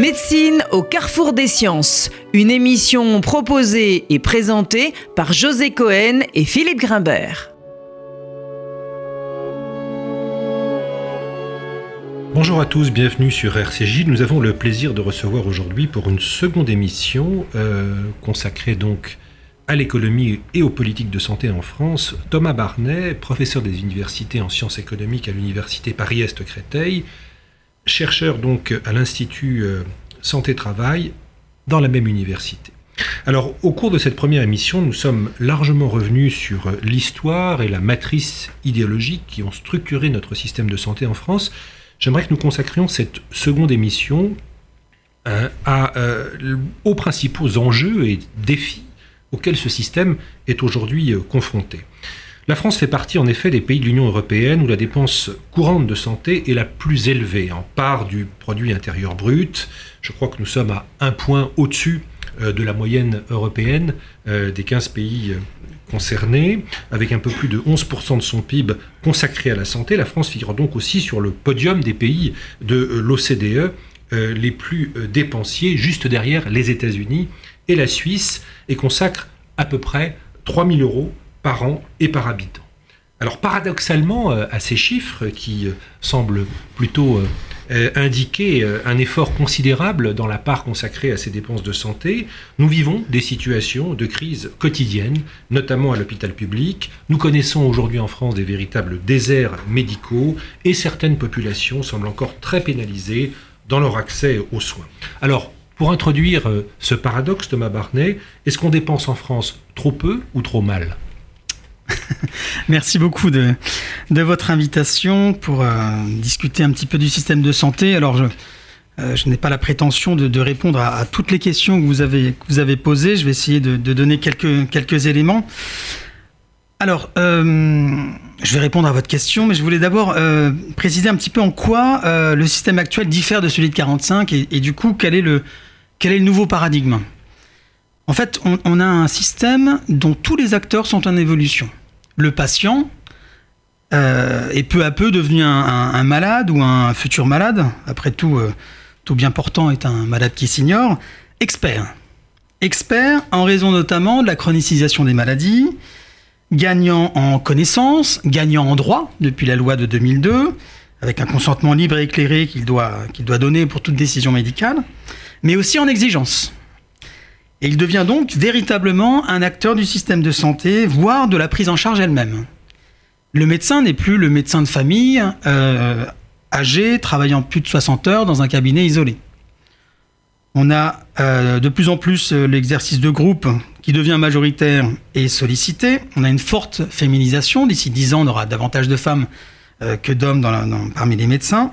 Médecine au carrefour des sciences, une émission proposée et présentée par José Cohen et Philippe Grimbert. Bonjour à tous, bienvenue sur RCJ. Nous avons le plaisir de recevoir aujourd'hui pour une seconde émission euh, consacrée donc à l'économie et aux politiques de santé en France, Thomas Barnet, professeur des universités en sciences économiques à l'université Paris-Est Créteil, chercheur donc à l'Institut euh, Santé-Travail dans la même université. Alors, au cours de cette première émission, nous sommes largement revenus sur euh, l'histoire et la matrice idéologique qui ont structuré notre système de santé en France. J'aimerais que nous consacrions cette seconde émission euh, à, aux principaux enjeux et défis auxquels ce système est aujourd'hui confronté. La France fait partie en effet des pays de l'Union européenne où la dépense courante de santé est la plus élevée en part du produit intérieur brut. Je crois que nous sommes à un point au-dessus euh, de la moyenne européenne euh, des 15 pays euh, concernés, avec un peu plus de 11% de son PIB consacré à la santé. La France figure donc aussi sur le podium des pays de l'OCDE les plus dépensiers, juste derrière les États-Unis et la Suisse, et consacre à peu près 3 000 euros par an et par habitant. Alors paradoxalement, euh, à ces chiffres qui euh, semblent plutôt euh, indiquer un effort considérable dans la part consacrée à ces dépenses de santé, nous vivons des situations de crise quotidienne, notamment à l'hôpital public. Nous connaissons aujourd'hui en France des véritables déserts médicaux et certaines populations semblent encore très pénalisées dans leur accès aux soins. Alors, pour introduire ce paradoxe, Thomas Barnet, est-ce qu'on dépense en France trop peu ou trop mal? Merci beaucoup de, votre invitation pour euh, discuter un petit peu du système de santé. Alors, je, euh, n'ai pas la prétention de, répondre à, toutes les questions que vous avez, posées. Je vais essayer de, donner quelques, éléments. Alors, euh, je vais répondre à votre question, mais je voulais d'abord préciser un petit peu en quoi le système actuel diffère de celui de 45 et, du coup, quel est le, nouveau paradigme? En fait, on a un système dont tous les acteurs sont en évolution le patient euh, est peu à peu devenu un, malade ou un futur malade. Après tout, euh, tout bien portant est un malade qui s'ignore. Expert. Expert en raison notamment de la chronicisation des maladies, gagnant en connaissances, gagnant en droit depuis la loi de 2002, avec un consentement libre et éclairé qu'il doit, qu'il doit donner pour toute décision médicale, mais aussi en exigence. Et il devient donc véritablement un acteur du système de santé, voire de la prise en charge elle-même. Le médecin n'est plus le médecin de famille, euh, âgé, travaillant plus de 60 heures dans un cabinet isolé. On a euh, de plus en plus euh, l'exercice de groupe qui devient majoritaire et sollicité. On a une forte féminisation. D'ici 10 ans, on aura davantage de femmes que d'hommes parmi les médecins.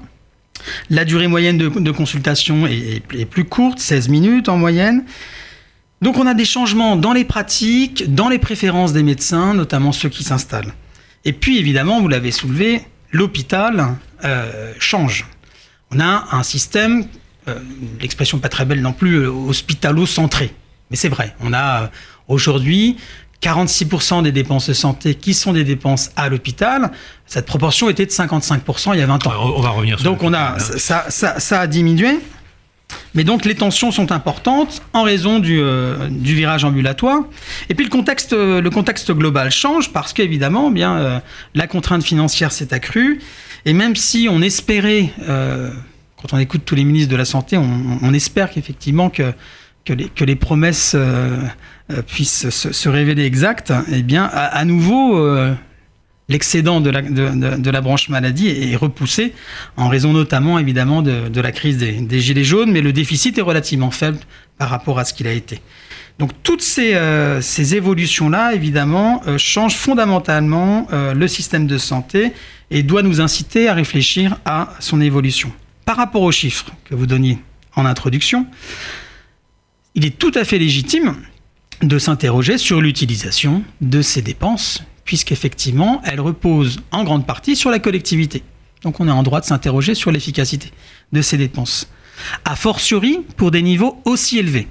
La durée moyenne de, consultation est, est, plus courte, 16 minutes en moyenne. Donc on a des changements dans les pratiques, dans les préférences des médecins, notamment ceux qui s'installent. Et puis évidemment, vous l'avez soulevé, l'hôpital euh, change. On a un système, euh, l'expression pas très belle non plus, euh, hospitalo-centré. Mais c'est vrai, on a aujourd'hui 46% des dépenses de santé qui sont des dépenses à l'hôpital. Cette proportion était de 55% il y a 20 ans. On va revenir sur Donc on a, ça, ça, ça a diminué. Mais donc les tensions sont importantes en raison du, euh, virage ambulatoire. Et puis le contexte, euh, global change parce qu'évidemment, bien euh, la contrainte financière s'est accrue. Et même si on espérait, quand on écoute tous les ministres de la santé, on, espère qu'effectivement que, les, promesses puissent se, révéler exactes, eh bien à nouveau l'excédent de la, de, la, branche maladie est repoussé en raison notamment évidemment de, la crise des, des, gilets jaunes, mais le déficit est relativement faible par rapport à ce qu'il a été. Donc toutes ces, euh, ces évolutions-là, évidemment, euh, changent fondamentalement euh, le système de santé et doit nous inciter à réfléchir à son évolution. Par rapport aux chiffres que vous donniez en introduction, il est tout à fait légitime de s'interroger sur l'utilisation de ces dépenses puisqu'effectivement, elle repose en grande partie sur la collectivité. Donc on est en droit de s'interroger sur l'efficacité de ces dépenses. A fortiori pour des niveaux aussi élevés.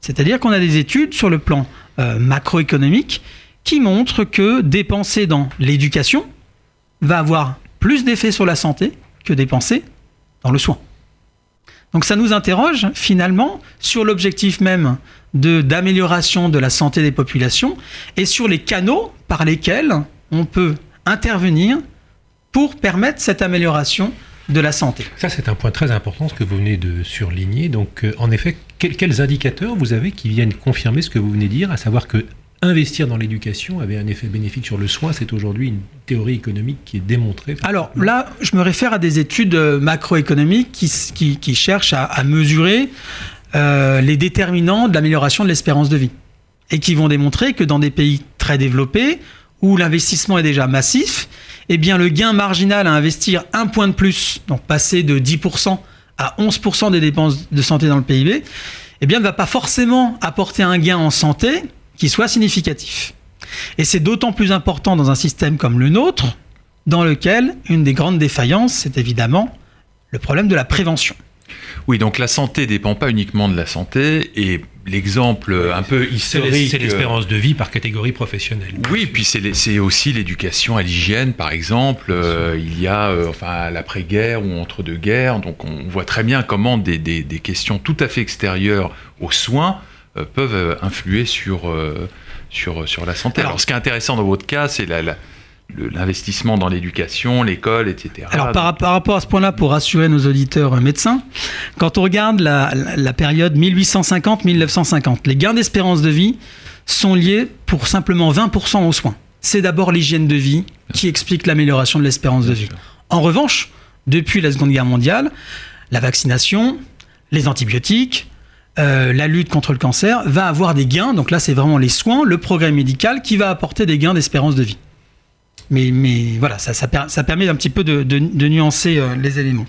C'est-à-dire qu'on a des études sur le plan euh, macroéconomique qui montrent que dépenser dans l'éducation va avoir plus d'effet sur la santé que dépenser dans le soin. Donc ça nous interroge finalement sur l'objectif même de d'amélioration de la santé des populations et sur les canaux par lesquels on peut intervenir pour permettre cette amélioration de la santé. Ça, c'est un point très important, ce que vous venez de surligner. Donc, euh, en effet, quels indicateurs vous avez qui viennent confirmer ce que vous venez de dire, à savoir que investir dans l'éducation avait un effet bénéfique sur le soin. C'est aujourd'hui une théorie économique qui est démontrée. Alors là, je me réfère à des études euh, macroéconomiques qui, qui, cherchent à, mesurer euh, les déterminants de l'amélioration de l'espérance de vie et qui vont démontrer que dans des pays très développés, où l'investissement est déjà massif, eh bien le gain marginal à investir un point de plus, donc passer de 10% à 11% des dépenses de santé dans le PIB, eh bien ne va pas forcément apporter un gain en santé, qui soit significatif. Et c'est d'autant plus important dans un système comme le nôtre, dans lequel une des grandes défaillances, c'est évidemment le problème de la prévention. Oui, donc la santé dépend pas uniquement de la santé et l'exemple un peu historique. C'est l'espérance de vie par catégorie professionnelle. Oui, puis c'est aussi l'éducation à l'hygiène, par exemple. Euh, il y a euh, enfin l'après-guerre ou entre deux guerres, donc on voit très bien comment des, des, des questions tout à fait extérieures aux soins euh, peuvent euh, influer sur, euh, sur, sur la santé. Alors, ce qui est intéressant dans votre cas, c'est l'investissement dans l'éducation, l'école, etc. Alors par, par, rapport à ce point-là, pour rassurer nos auditeurs médecins, quand on regarde la, la période 1850-1950, les gains d'espérance de vie sont liés pour simplement 20% aux soins. C'est d'abord l'hygiène de vie qui explique l'amélioration de l'espérance de vie. En revanche, depuis la Seconde Guerre mondiale, la vaccination, les antibiotiques, euh, la lutte contre le cancer va avoir des gains. Donc là, c'est vraiment les soins, le progrès médical qui va apporter des gains d'espérance de vie. Mais, mais voilà, ça, ça, permet un petit peu de, nuancer euh, les éléments.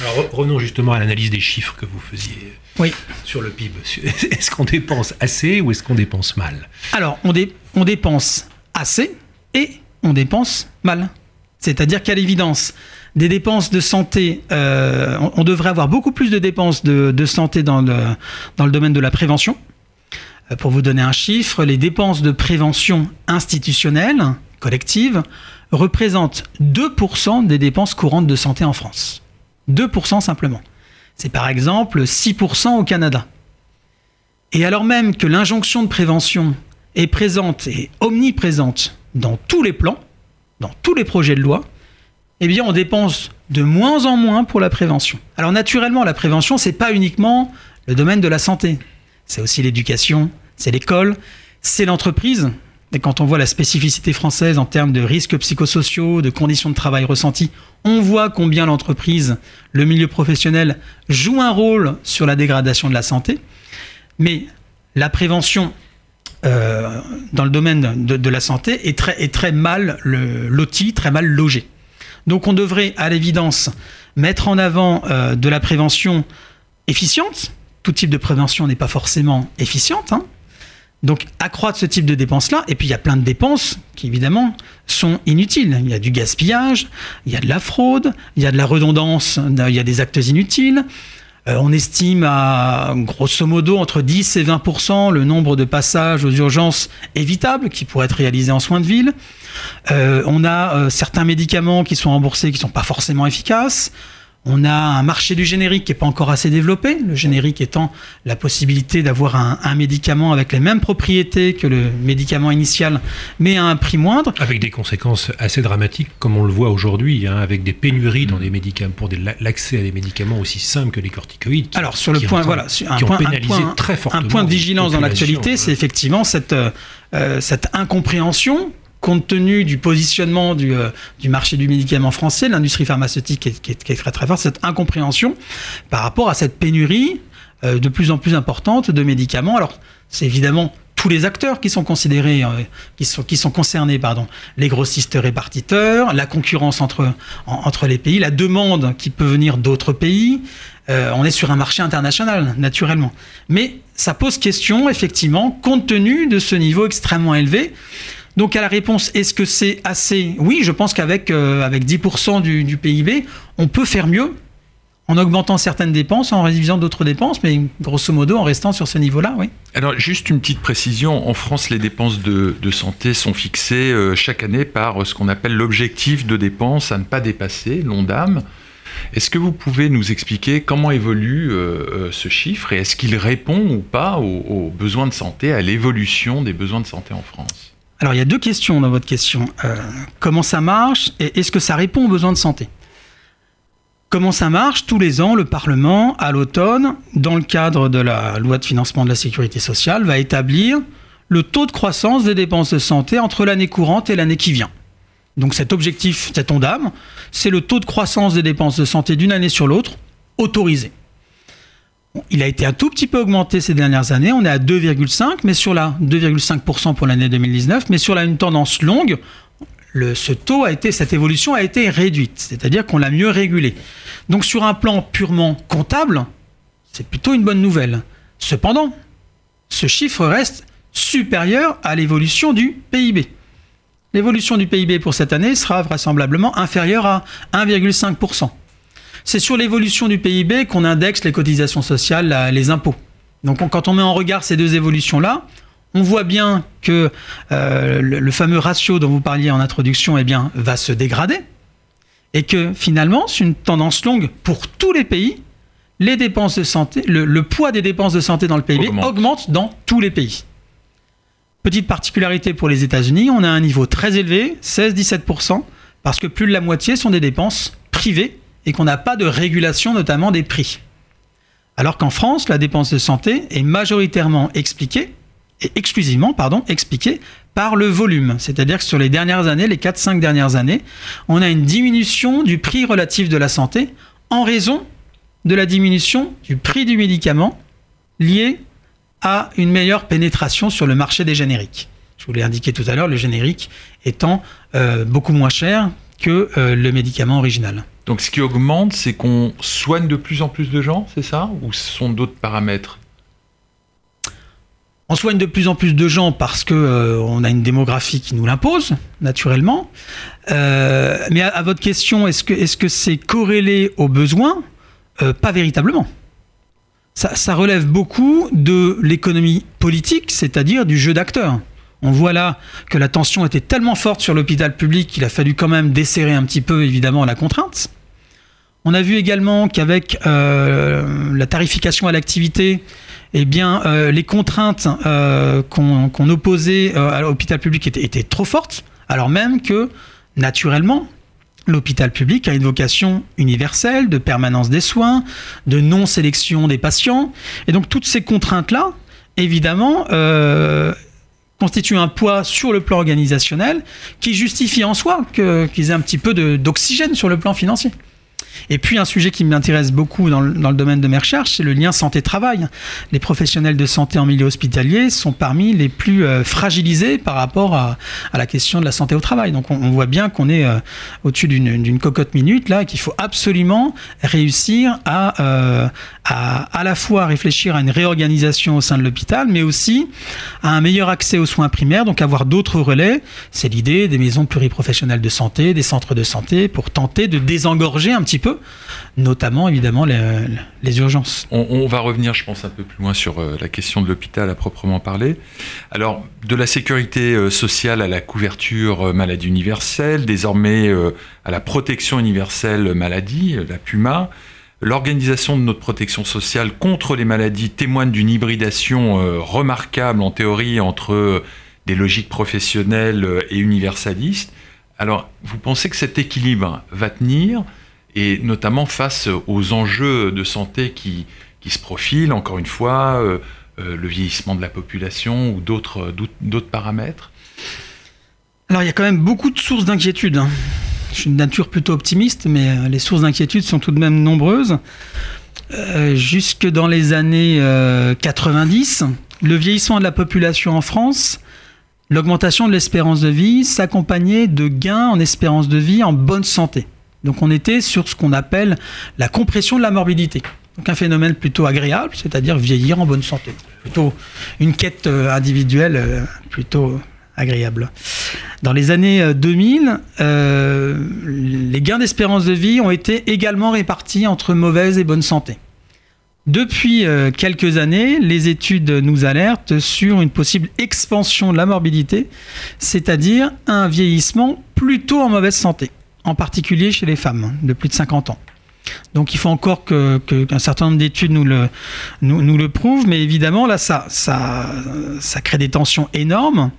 Alors revenons justement à l'analyse des chiffres que vous faisiez oui. sur le PIB. Est-ce qu'on dépense assez ou est-ce qu'on dépense mal? Alors, on, on dépense assez et on dépense mal. C'est-à-dire qu'à l'évidence, des dépenses de santé, euh, on, devrait avoir beaucoup plus de dépenses de, santé dans le, domaine de la prévention. Euh, pour vous donner un chiffre, les dépenses de prévention institutionnelle, collective, représentent 2% des dépenses courantes de santé en France. 2% simplement. C'est par exemple 6% au Canada. Et alors même que l'injonction de prévention est présente et omniprésente dans tous les plans, dans tous les projets de loi, eh on dépense de moins en moins pour la prévention. Alors, naturellement, la prévention, c'est pas uniquement le domaine de la santé. C'est aussi l'éducation, c'est l'école, c'est l'entreprise. Et quand on voit la spécificité française en termes de risques psychosociaux, de conditions de travail ressenties, on voit combien l'entreprise, le milieu professionnel joue un rôle sur la dégradation de la santé. Mais la prévention euh, dans le domaine de, la santé est très, mal loti, très mal logé. Donc on devrait à l'évidence mettre en avant euh, de la prévention efficiente. Tout type de prévention n'est pas forcément efficiente. Hein. Donc accroître ce type de dépenses-là, et puis il y a plein de dépenses qui évidemment sont inutiles. Il y a du gaspillage, il y a de la fraude, il y a de la redondance, il y a des actes inutiles. Euh, on estime à grosso modo entre 10 et 20% le nombre de passages aux urgences évitables qui pourraient être réalisés en soins de ville. Euh, on a euh, certains médicaments qui sont remboursés qui ne sont pas forcément efficaces. On a un marché du générique qui n'est pas encore assez développé, le générique étant la possibilité d'avoir un, médicament avec les mêmes propriétés que le médicament initial, mais à un prix moindre. Avec des conséquences assez dramatiques, comme on le voit aujourd'hui, hein, avec des pénuries dans des médicaments, pour l'accès à des médicaments aussi simples que les corticoïdes. Alors sur le point, voilà, un point, très un point de vigilance dans l'actualité, c'est effectivement cette, euh, cette incompréhension compte tenu du positionnement du, euh, marché du médicament français, l'industrie pharmaceutique qui est, qui, est, très très forte, cette incompréhension par rapport à cette pénurie euh, de plus en plus importante de médicaments. Alors, c'est évidemment tous les acteurs qui sont considérés, euh, qui, sont, concernés, pardon, les grossistes répartiteurs, la concurrence entre, entre les pays, la demande qui peut venir d'autres pays. on est sur un marché international, naturellement. Mais ça pose question, effectivement, compte tenu de ce niveau extrêmement élevé. Donc à la réponse, est-ce que c'est assez? Oui, je pense qu'avec euh, avec 10% du, PIB, on peut faire mieux en augmentant certaines dépenses, en réduisant d'autres dépenses, mais grosso modo en restant sur ce niveau-là, oui. Alors juste une petite précision, en France, les dépenses de, santé sont fixées euh, chaque année par ce qu'on appelle l'objectif de dépenses à ne pas dépasser, l'ONDAM. Est-ce que vous pouvez nous expliquer comment évolue ce chiffre et est-ce qu'il répond ou pas aux, besoins de santé, à l'évolution des besoins de santé en France? Alors il y a deux questions dans votre question. comment ça marche et est-ce que ça répond aux besoins de santé? Comment ça marche? Tous les ans, le Parlement, à l'automne, dans le cadre de la loi de financement de la sécurité sociale, va établir le taux de croissance des dépenses de santé entre l'année courante et l'année qui vient. Donc cet objectif, cet ondame, c'est le taux de croissance des dépenses de santé d'une année sur l'autre, autorisé. Il a été un tout petit peu augmenté ces dernières années, on est à 2,5, mais sur la 2,5% pour l'année 2019, mais sur la, une tendance longue, ce taux a été, cette évolution a été réduite, c'est-à-dire qu'on l'a mieux régulé. Donc sur un plan purement comptable, c'est plutôt une bonne nouvelle. Cependant, ce chiffre reste supérieur à l'évolution du PIB. L'évolution du PIB pour cette année sera vraisemblablement inférieure à 1,5%. C'est sur l'évolution du PIB qu'on indexe les cotisations sociales, les impôts. Donc quand on met en regard ces deux évolutions-là, on voit bien que euh, le, fameux ratio dont vous parliez en introduction eh bien, va se dégrader et que finalement, c'est une tendance longue pour tous les pays. Les dépenses de santé, le, poids des dépenses de santé dans le PIB augmente. dans tous les pays. Petite particularité pour les États-Unis, on a un niveau très élevé, 16-17%, parce que plus de la moitié sont des dépenses privées et qu'on n'a pas de régulation notamment des prix. Alors qu'en France, la dépense de santé est majoritairement expliquée est exclusivement pardon, expliqué par le volume. C'est-à-dire que sur les dernières années, les 4-5 dernières années, on a une diminution du prix relatif de la santé en raison de la diminution du prix du médicament lié à une meilleure pénétration sur le marché des génériques. Je vous l'ai indiqué tout à l'heure, le générique étant euh, beaucoup moins cher que euh, le médicament original. Donc ce qui augmente, c'est qu'on soigne de plus en plus de gens, c'est ça? Ou ce sont d'autres paramètres? On soigne de plus en plus de gens parce que euh, on a une démographie qui nous l'impose naturellement. Euh, mais à, votre question, est-ce que est-ce que c'est corrélé aux besoins? Euh, Pas véritablement. Ça, relève beaucoup de l'économie politique, c'est-à-dire du jeu d'acteurs. On voit là que la tension était tellement forte sur l'hôpital public qu'il a fallu quand même desserrer un petit peu évidemment la contrainte. On a vu également qu'avec la tarification à l'activité, eh bien, euh, les contraintes euh, qu'on opposait euh, à l'hôpital public étaient, trop fortes, alors même que, naturellement, l'hôpital public a une vocation universelle de permanence des soins, de non-sélection des patients. Et donc, toutes ces contraintes-là, évidemment, constituent un poids sur le plan organisationnel qui justifie en soi qu'ils aient un petit peu d'oxygène sur le plan financier. Et puis un sujet qui m'intéresse beaucoup dans le, domaine de mes recherches, c'est le lien santé-travail. Les professionnels de santé en milieu hospitalier sont parmi les plus euh, fragilisés par rapport à, la question de la santé au travail. Donc on, voit bien qu'on est euh, au-dessus d'une cocotte minute là, qu'il faut absolument réussir à, euh, à à la fois réfléchir à une réorganisation au sein de l'hôpital, mais aussi à un meilleur accès aux soins primaires, donc avoir d'autres relais. C'est l'idée des maisons pluriprofessionnelles de santé, des centres de santé, pour tenter de désengorger un petit peu, notamment évidemment les, urgences. On, va revenir, je pense, un peu plus loin sur euh, la question de l'hôpital à proprement parler. Alors, de la sécurité euh, sociale à la couverture euh, maladie universelle, désormais à la protection universelle maladie, la PUMA. L'organisation de notre protection sociale contre les maladies témoigne d'une hybridation remarquable en théorie entre des logiques professionnelles et universalistes. Alors, vous pensez que cet équilibre va tenir? Et notamment face aux enjeux de santé qui, qui se profilent, encore une fois, euh, euh, le vieillissement de la population ou d'autres paramètres Alors il y a quand même beaucoup de sources d'inquiétude. Hein. Je suis de nature plutôt optimiste, mais euh, les sources d'inquiétude sont tout de même nombreuses. jusque dans les années 90, le vieillissement de la population en France, l'augmentation de l'espérance de vie s'accompagnait de gains en espérance de vie en bonne santé. Donc on était sur ce qu'on appelle la compression de la morbidité. Donc un phénomène plutôt agréable, c'est-à-dire vieillir en bonne santé. Plutôt une quête euh, individuelle euh, plutôt agréable. Dans les années 2000, euh, les gains d'espérance de vie ont été également répartis entre mauvaise et bonne santé. Depuis quelques années, les études nous alertent sur une possible expansion de la morbidité, c'est-à-dire un vieillissement plutôt en mauvaise santé en particulier chez les femmes de plus de 50 ans. Donc il faut encore qu'un certain nombre d'études nous le, nous, prouvent, mais évidemment là ça, crée des tensions énormes.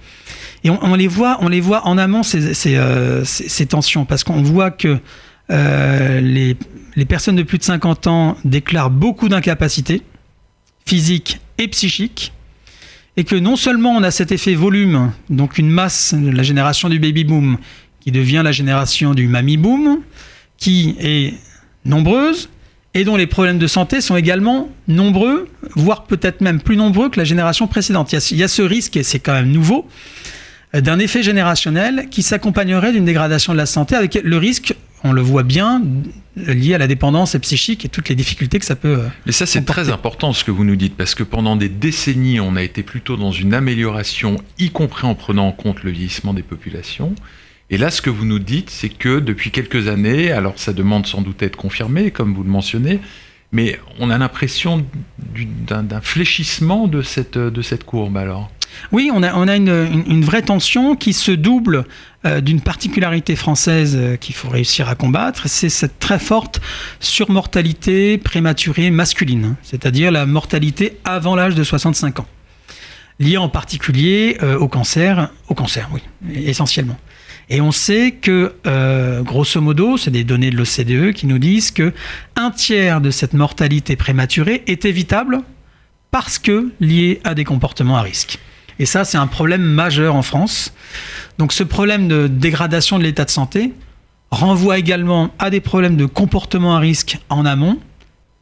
Et on, les, voit, on les voit en amont ces, euh, tensions, parce qu'on voit que euh, les, les personnes de plus de 50 ans déclarent beaucoup d'incapacités physiques et psychiques, et que non seulement on a cet effet volume, donc une masse, la génération du baby boom, qui devient la génération du mammy boom, qui est nombreuse et dont les problèmes de santé sont également nombreux, voire peut-être même plus nombreux que la génération précédente. Il y a, il y a ce risque, et c'est quand même nouveau, d'un effet générationnel qui s'accompagnerait d'une dégradation de la santé avec le risque, on le voit bien, lié à la dépendance psychique et toutes les difficultés que ça peut. Mais ça, c'est très important ce que vous nous dites, parce que pendant des décennies, on a été plutôt dans une amélioration, y compris en prenant en compte le vieillissement des populations. Et là, ce que vous nous dites, c'est que depuis quelques années, alors ça demande sans doute à être confirmé, comme vous le mentionnez, mais on a l'impression d'un fléchissement de cette, de cette courbe alors. Oui, on a, on a une, une, vraie tension qui se double euh, d'une particularité française euh, qu'il faut réussir à combattre, c'est cette très forte surmortalité prématurée masculine, c'est-à-dire la mortalité avant l'âge de 65 ans, liée en particulier euh, au cancer, au cancer, oui, essentiellement. Et on sait que, euh, grosso modo, c'est des données de l'OCDE qui nous disent que un tiers de cette mortalité prématurée est évitable parce que lié à des comportements à risque. Et ça, c'est un problème majeur en France. Donc ce problème de dégradation de l'état de santé renvoie également à des problèmes de comportement à risque en amont,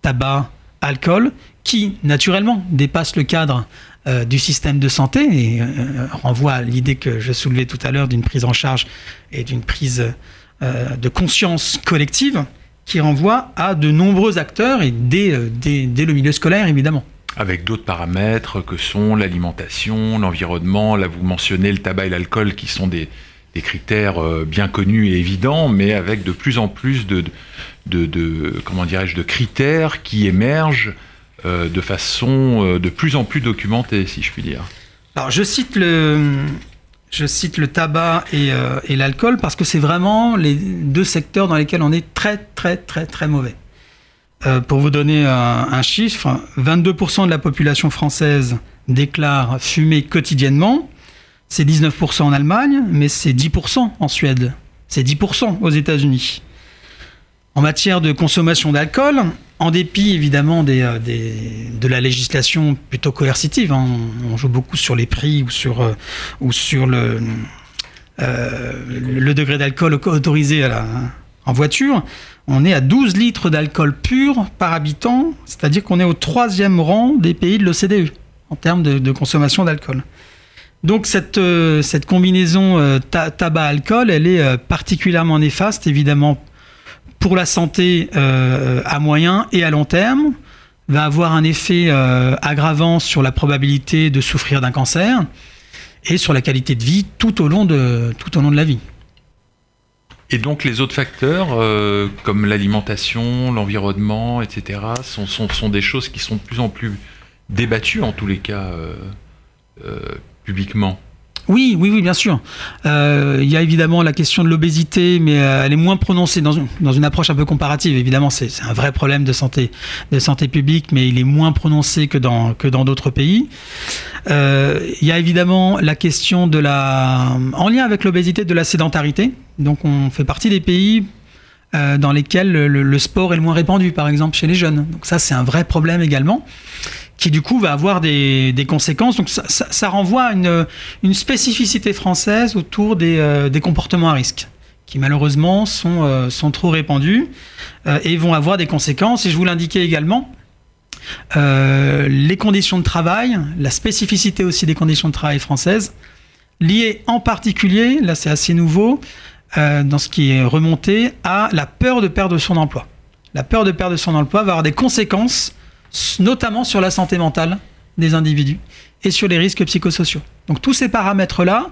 tabac, alcool, qui naturellement dépassent le cadre euh, du système de santé et euh, renvoie à l'idée que je soulevais tout à l'heure d'une prise en charge et d'une prise euh, de conscience collective qui renvoie à de nombreux acteurs et dès, dès, dès le milieu scolaire évidemment avec d'autres paramètres que sont l'alimentation, l'environnement. Là, vous mentionnez le tabac et l'alcool qui sont des, des, critères bien connus et évidents, mais avec de plus en plus de, de, de comment dirais-je, de critères qui émergent euh, de façon euh, de plus en plus documentée, si je puis dire. Alors, je cite le, je cite le tabac et, euh, l'alcool parce que c'est vraiment les deux secteurs dans lesquels on est très, très, très, très mauvais. Euh, pour vous donner un chiffre, 22% de la population française déclare fumer quotidiennement. C'est 19% en Allemagne, mais c'est 10% en Suède. C'est 10% aux États-Unis. En matière de consommation d'alcool, en dépit évidemment des, des, de la législation plutôt coercitive, hein, on, on, joue beaucoup sur les prix ou sur, euh, ou sur le, euh, le degré d'alcool autorisé à la, en voiture, on est à 12 litres d'alcool pur par habitant, c'est-à-dire qu'on est au troisième rang des pays de l'OCDE en termes de, de consommation d'alcool. Donc cette, euh, cette combinaison euh, ta tabac-alcool, elle est euh, particulièrement néfaste, évidemment, pour la santé euh, à moyen et à long terme, va avoir un effet euh, aggravant sur la probabilité de souffrir d'un cancer et sur la qualité de vie tout au long de, tout au long de la vie. Et donc les autres facteurs, euh, comme l'alimentation, l'environnement, etc., sont, sont, sont, des choses qui sont de plus en plus débattues, en tous les cas, publiquement. Oui, oui, oui, bien sûr. Euh, il y a évidemment la question de l'obésité, mais euh, elle est moins prononcée dans une, approche un peu comparative. Évidemment, c'est un vrai problème de santé, de santé publique, mais il est moins prononcé que dans d'autres pays. Euh, il y a évidemment la question de la, en lien avec l'obésité, de la sédentarité. Donc, on fait partie des pays dans lesquels le, le, sport est le moins répandu, par exemple chez les jeunes. Donc ça, c'est un vrai problème également qui du coup va avoir des, conséquences. Donc ça, renvoie à une, spécificité française autour des, euh, des, comportements à risque, qui malheureusement sont, euh, trop répandus euh, et vont avoir des conséquences. Et je vous l'indiquais également, les conditions de travail, la spécificité aussi des conditions de travail françaises, liées en particulier, là c'est assez nouveau, dans ce qui est remonté, à la peur de perdre son emploi. La peur de perdre son emploi va avoir des conséquences notamment sur la santé mentale des individus et sur les risques psychosociaux. Donc tous ces paramètres-là,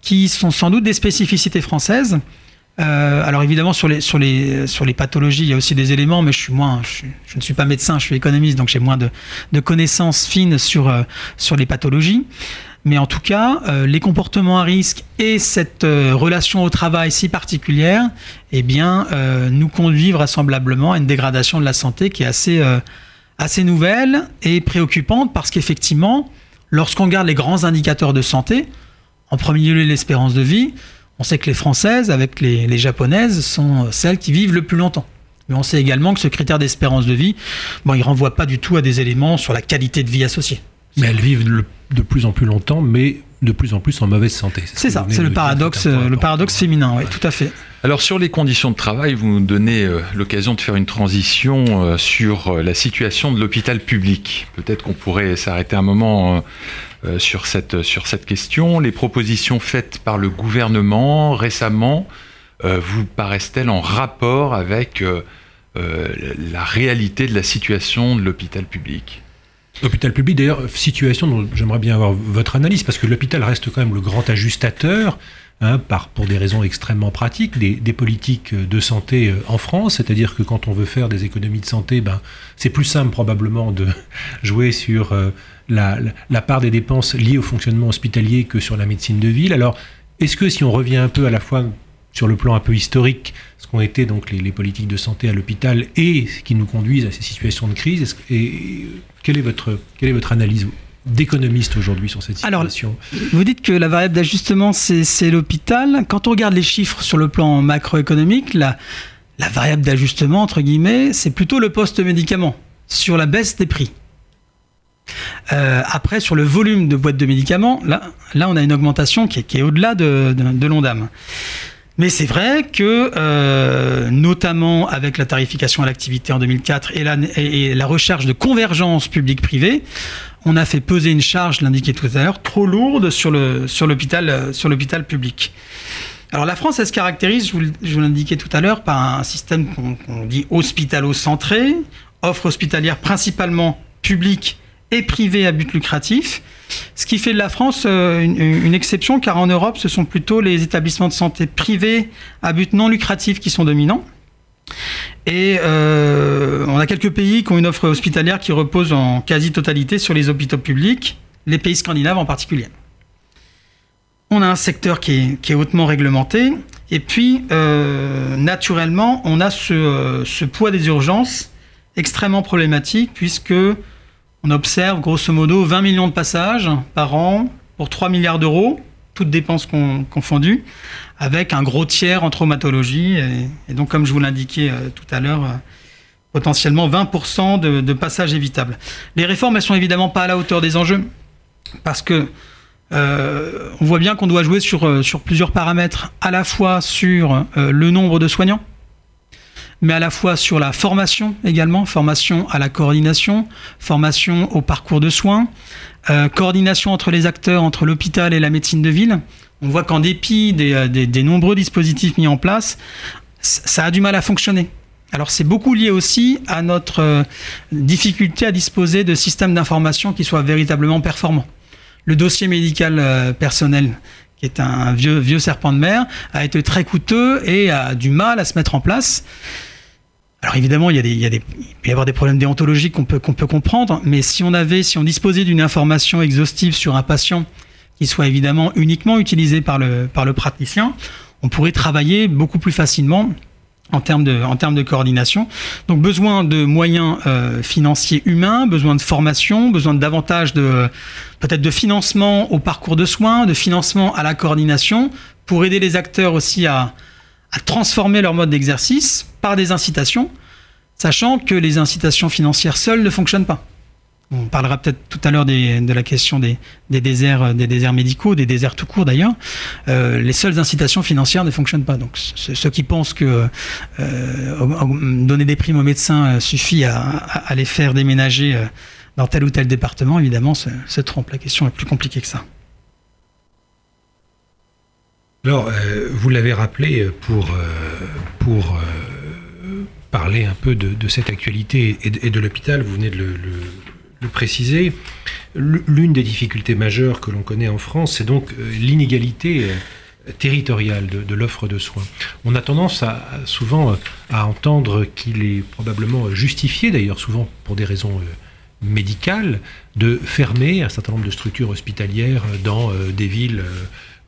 qui sont sans doute des spécificités françaises, euh, alors évidemment sur les, pathologies, il y a aussi des éléments, mais je, suis moins, je, ne suis pas médecin, je suis économiste, donc j'ai moins de, connaissances fines sur, euh, sur les pathologies. Mais en tout cas, euh, les comportements à risque et cette relation au travail si particulière, eh bien, nous conduit vraisemblablement à une dégradation de la santé qui est assez, assez nouvelle et préoccupante parce qu'effectivement, lorsqu'on regarde les grands indicateurs de santé, en premier lieu l'espérance de vie, on sait que les Françaises, avec les, Japonaises, sont celles qui vivent le plus longtemps. Mais on sait également que ce critère d'espérance de vie, bon, il renvoie pas du tout à des éléments sur la qualité de vie associée. Mais elles vivent de plus en plus longtemps, mais de plus en plus en mauvaise santé. C'est ça, c'est le paradoxe, le paradoxe féminin, oui, tout à fait. Alors sur les conditions de travail, vous nous donnez euh, l'occasion de faire une transition euh, sur euh, la situation de l'hôpital public. Peut-être qu'on pourrait s'arrêter un moment sur, cette, sur cette question. Les propositions faites par le gouvernement récemment vous paraissent-elles en rapport avec la réalité de la situation de l'hôpital public? L'hôpital public, d'ailleurs, situation dont j'aimerais bien avoir votre analyse, parce que l'hôpital reste quand même le grand ajustateur, hein, pour des raisons extrêmement pratiques, des, politiques de santé euh, en France. C'est-à-dire que quand on veut faire des économies de santé, ben, c'est plus simple probablement de jouer sur euh, la, part des dépenses liées au fonctionnement hospitalier que sur la médecine de ville. Alors, est-ce que si on revient un peu à la fois sur le plan un peu historique, ce qu'ont été donc les, politiques de santé à l'hôpital et ce qui nous conduisent à ces situations de crise. Quelle est votre, quelle est votre analyse d'économiste aujourd'hui sur cette situation Alors, Vous dites que la variable d'ajustement, c'est l'hôpital. Quand on regarde les chiffres sur le plan macroéconomique, la, la variable d'ajustement, entre guillemets, c'est plutôt le poste médicament sur la baisse des prix. Euh, après, sur le volume de boîtes de médicaments, là, là on a une augmentation qui est, qui est au-delà de, de, de l'ONDAM. Mais c'est vrai que, euh, notamment avec la tarification à l'activité en 2004 et la, recherche de convergence publique-privée, on a fait peser une charge, je l'indiquais tout à l'heure, trop lourde sur l'hôpital sur euh, public. Alors la France, elle se caractérise, je vous, l'indiquais tout à l'heure, par un système qu'on dit hospitalo-centré, offre hospitalière principalement publique et privée à but lucratif, ce qui fait de la France euh, une, exception, car en Europe, ce sont plutôt les établissements de santé privés à but non lucratif qui sont dominants. Et euh, on a quelques pays qui ont une offre hospitalière qui repose en quasi-totalité sur les hôpitaux publics, les pays scandinaves en particulier. On a un secteur qui est, hautement réglementé, et puis euh, naturellement, on a ce, ce, poids des urgences extrêmement problématique, puisque on observe grosso modo 20 millions de passages par an pour 3 milliards d'euros, toutes dépenses confondues, avec un gros tiers en traumatologie. Et, donc, comme je vous l'indiquais euh, tout à l'heure, euh, potentiellement 20% de, passages évitables. Les réformes, elles sont évidemment pas à la hauteur des enjeux, parce que euh, on voit bien qu'on doit jouer sur, sur plusieurs paramètres, à la fois sur le nombre de soignants, mais à la fois sur la formation également, formation à la coordination, formation au parcours de soins, euh, coordination entre les acteurs, entre l'hôpital et la médecine de ville. On voit qu'en dépit des, euh, des, nombreux dispositifs mis en place, ça a du mal à fonctionner. Alors c'est beaucoup lié aussi à notre euh, difficulté à disposer de systèmes d'information qui soient véritablement performants. Le dossier médical personnel, qui est un vieux, vieux serpent de mer, a été très coûteux et a du mal à se mettre en place. Alors évidemment, il, y a des, il, y a des, il peut y avoir des problèmes déontologiques qu'on peut, qu'on peut comprendre, mais si on avait, si on disposait d'une information exhaustive sur un patient qui soit évidemment uniquement utilisée par le, par le praticien, on pourrait travailler beaucoup plus facilement en termes de, en termes de coordination. Donc besoin de moyens euh, financiers humains, besoin de formation, besoin de davantage de peut-être de financement au parcours de soins, de financement à la coordination pour aider les acteurs aussi à, à transformer leur mode d'exercice par des incitations, sachant que les incitations financières seules ne fonctionnent pas. On parlera peut-être tout à l'heure de la question des, déserts, des déserts médicaux, des déserts tout court d'ailleurs. Euh, les seules incitations financières ne fonctionnent pas. Donc ceux qui pensent que euh, donner des primes aux médecins euh, suffit à, les faire déménager dans tel ou tel département, évidemment, se, trompent. La question est plus compliquée que ça. Alors, vous l'avez rappelé pour, pour parler un peu de, cette actualité et de, l'hôpital, vous venez de le, préciser. L'une des difficultés majeures que l'on connaît en France, c'est donc l'inégalité territoriale de, l'offre de soins. On a tendance souvent à entendre qu'il est probablement justifié, d'ailleurs souvent pour des raisons médicale de fermer un certain nombre de structures hospitalières dans des villes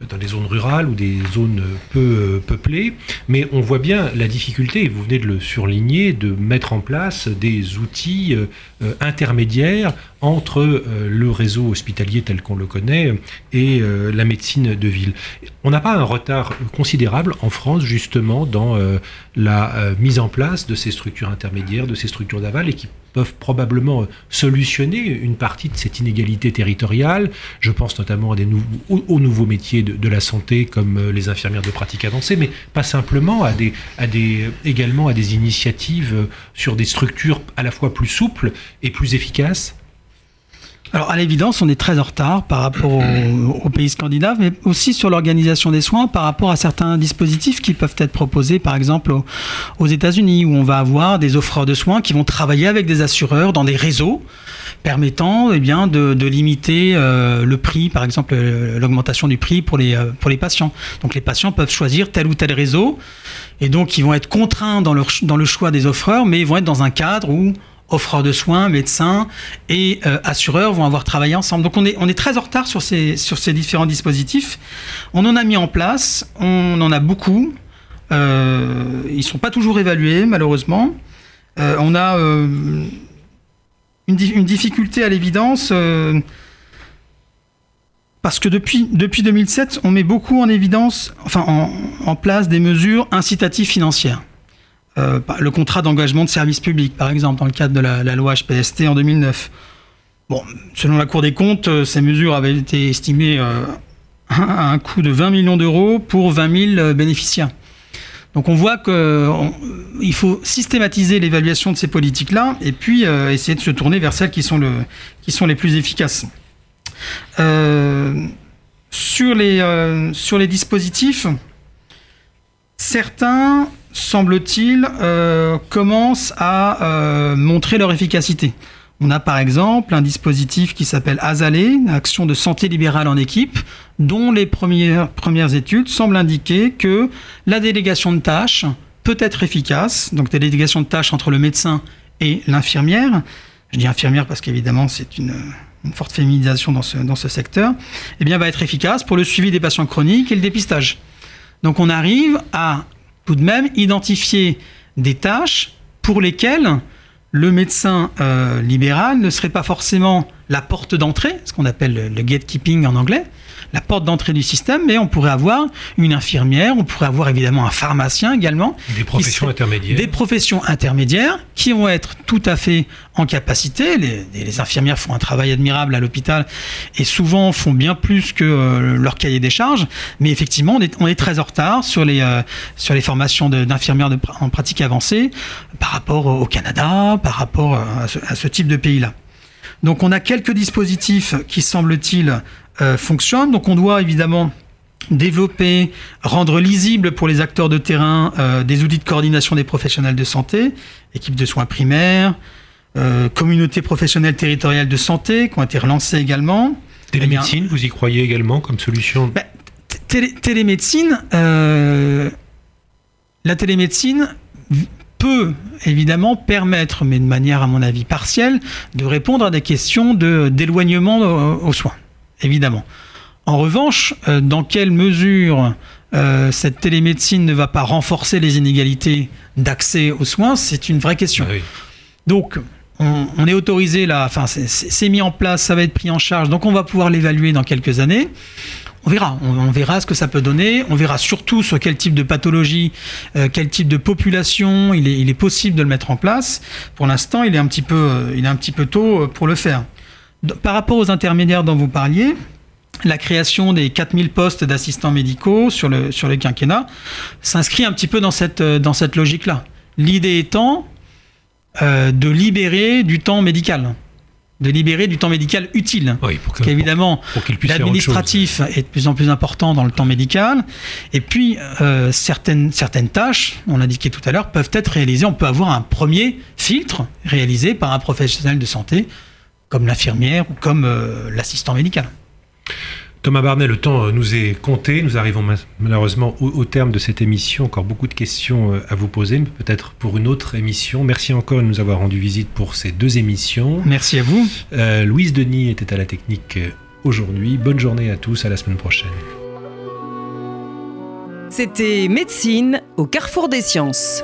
dans des zones rurales ou des zones peu euh, peuplées, mais on voit bien la difficulté, et vous venez de le surligner, de mettre en place des outils euh, euh, intermédiaires entre le réseau hospitalier tel qu'on le connaît et la médecine de ville. On n'a pas un retard considérable en France justement dans la mise en place de ces structures intermédiaires, de ces structures d'aval et qui peuvent probablement solutionner une partie de cette inégalité territoriale. Je pense notamment à des aux, nouveaux métiers de, la santé comme euh, les infirmières de pratique avancée, mais pas simplement à des, également à des initiatives euh, sur des structures à la fois plus souples et plus efficaces alors à l'évidence, on est très en retard par rapport aux, pays scandinaves, mais aussi sur l'organisation des soins par rapport à certains dispositifs qui peuvent être proposés, par exemple aux, États-Unis, où on va avoir des offreurs de soins qui vont travailler avec des assureurs dans des réseaux permettant eh bien, de, limiter euh, le prix, par exemple euh, l'augmentation du prix pour les, euh, pour les patients. Donc les patients peuvent choisir tel ou tel réseau, et donc ils vont être contraints dans, leur, dans le choix des offreurs, mais ils vont être dans un cadre où offreurs de soins, médecins et euh, assureurs vont avoir travaillé ensemble. Donc on est, on est très en retard sur ces, sur ces différents dispositifs. On en a mis en place, on en a beaucoup. Euh, ils ne sont pas toujours évalués, malheureusement. Euh, on a une, une, difficulté à l'évidence. parce que depuis, depuis 2007, on met beaucoup en évidence, enfin en, en place des mesures incitatives financières. Euh, le contrat d'engagement de service public, par exemple, dans le cadre de la, loi HPST en 2009. Bon, selon la Cour des comptes, euh, ces mesures avaient été estimées euh, à un coût de 20 millions d'euros pour 20 000 bénéficiaires. Donc on voit qu'il faut systématiser l'évaluation de ces politiques-là et puis essayer de se tourner vers celles qui sont, le, qui sont les plus efficaces. sur, les, sur les dispositifs, certains semble-t-il, euh, commencent à euh, montrer leur efficacité. On a par exemple un dispositif qui s'appelle Azalé, Action de santé libérale en équipe, dont les premières, études semblent indiquer que la délégation de tâches peut être efficace, donc délégation de tâches entre le médecin et l'infirmière. Je dis infirmière parce qu'évidemment c'est une, forte féminisation dans ce, dans ce secteur, eh bien, va être efficace pour le suivi des patients chroniques et le dépistage. Donc on arrive à tout de même identifier des tâches pour lesquelles le médecin euh, libéral ne serait pas forcément la porte d'entrée, ce qu'on appelle le gatekeeping en anglais, la porte d'entrée du système, mais on pourrait avoir une infirmière, on pourrait avoir évidemment un pharmacien également. Des professions intermédiaires. Des professions intermédiaires qui vont être tout à fait en capacité. Les, infirmières font un travail admirable à l'hôpital et souvent font bien plus que euh, leur cahier des charges. Mais effectivement, on est, très en retard sur les, euh, sur les formations d'infirmières en pratique avancée par rapport au Canada, par rapport à ce type de pays-là. Donc on a quelques dispositifs qui, semble-t-il, euh, fonctionnent. Donc on doit évidemment développer, rendre lisible pour les acteurs de terrain euh, des outils de coordination des professionnels de santé, équipes de soins primaires, euh, communautés professionnelles territoriales de santé qui ont été relancées également. Télémédecine, vous y croyez également comme solution? Ben, Télémédecine, la télémédecine peut évidemment permettre, mais de manière à mon avis partielle, de répondre à des questions d'éloignement aux soins, évidemment. En revanche, euh, dans quelle mesure euh, cette télémédecine ne va pas renforcer les inégalités d'accès aux soins, c'est une vraie question. Donc, on, est autorisé là, enfin, c'est mis en place, ça va être pris en charge, donc on va pouvoir l'évaluer dans quelques années on verra. On, verra ce que ça peut donner. On verra surtout sur quel type de pathologie, euh, quel type de population il est, possible de le mettre en place. Pour l'instant, il est un petit peu, euh, il est un petit peu tôt euh, pour le faire. Par rapport aux intermédiaires dont vous parliez, la création des 4000 postes d'assistants médicaux sur le, sur quinquennat s'inscrit un petit peu dans cette, dans cette logique-là. L'idée étant de libérer du temps médical de libérer du temps médical utile. Oui, pour qu'évidemment, l'administratif est de plus en plus important dans le temps médical. Et puis, euh, certaines, certaines tâches, on l'a indiqué tout à l'heure, peuvent être réalisées. On peut avoir un premier filtre réalisé par un professionnel de santé, comme l'infirmière ou comme euh, l'assistant médical. Thomas Barnet, le temps nous est compté. Nous arrivons malheureusement au, terme de cette émission. Encore beaucoup de questions à vous poser, mais peut-être pour une autre émission. Merci encore de nous avoir rendu visite pour ces deux émissions. Merci à vous. Louise Denis était à la technique aujourd'hui. Bonne journée à tous, à la semaine prochaine. C'était Médecine au carrefour des sciences.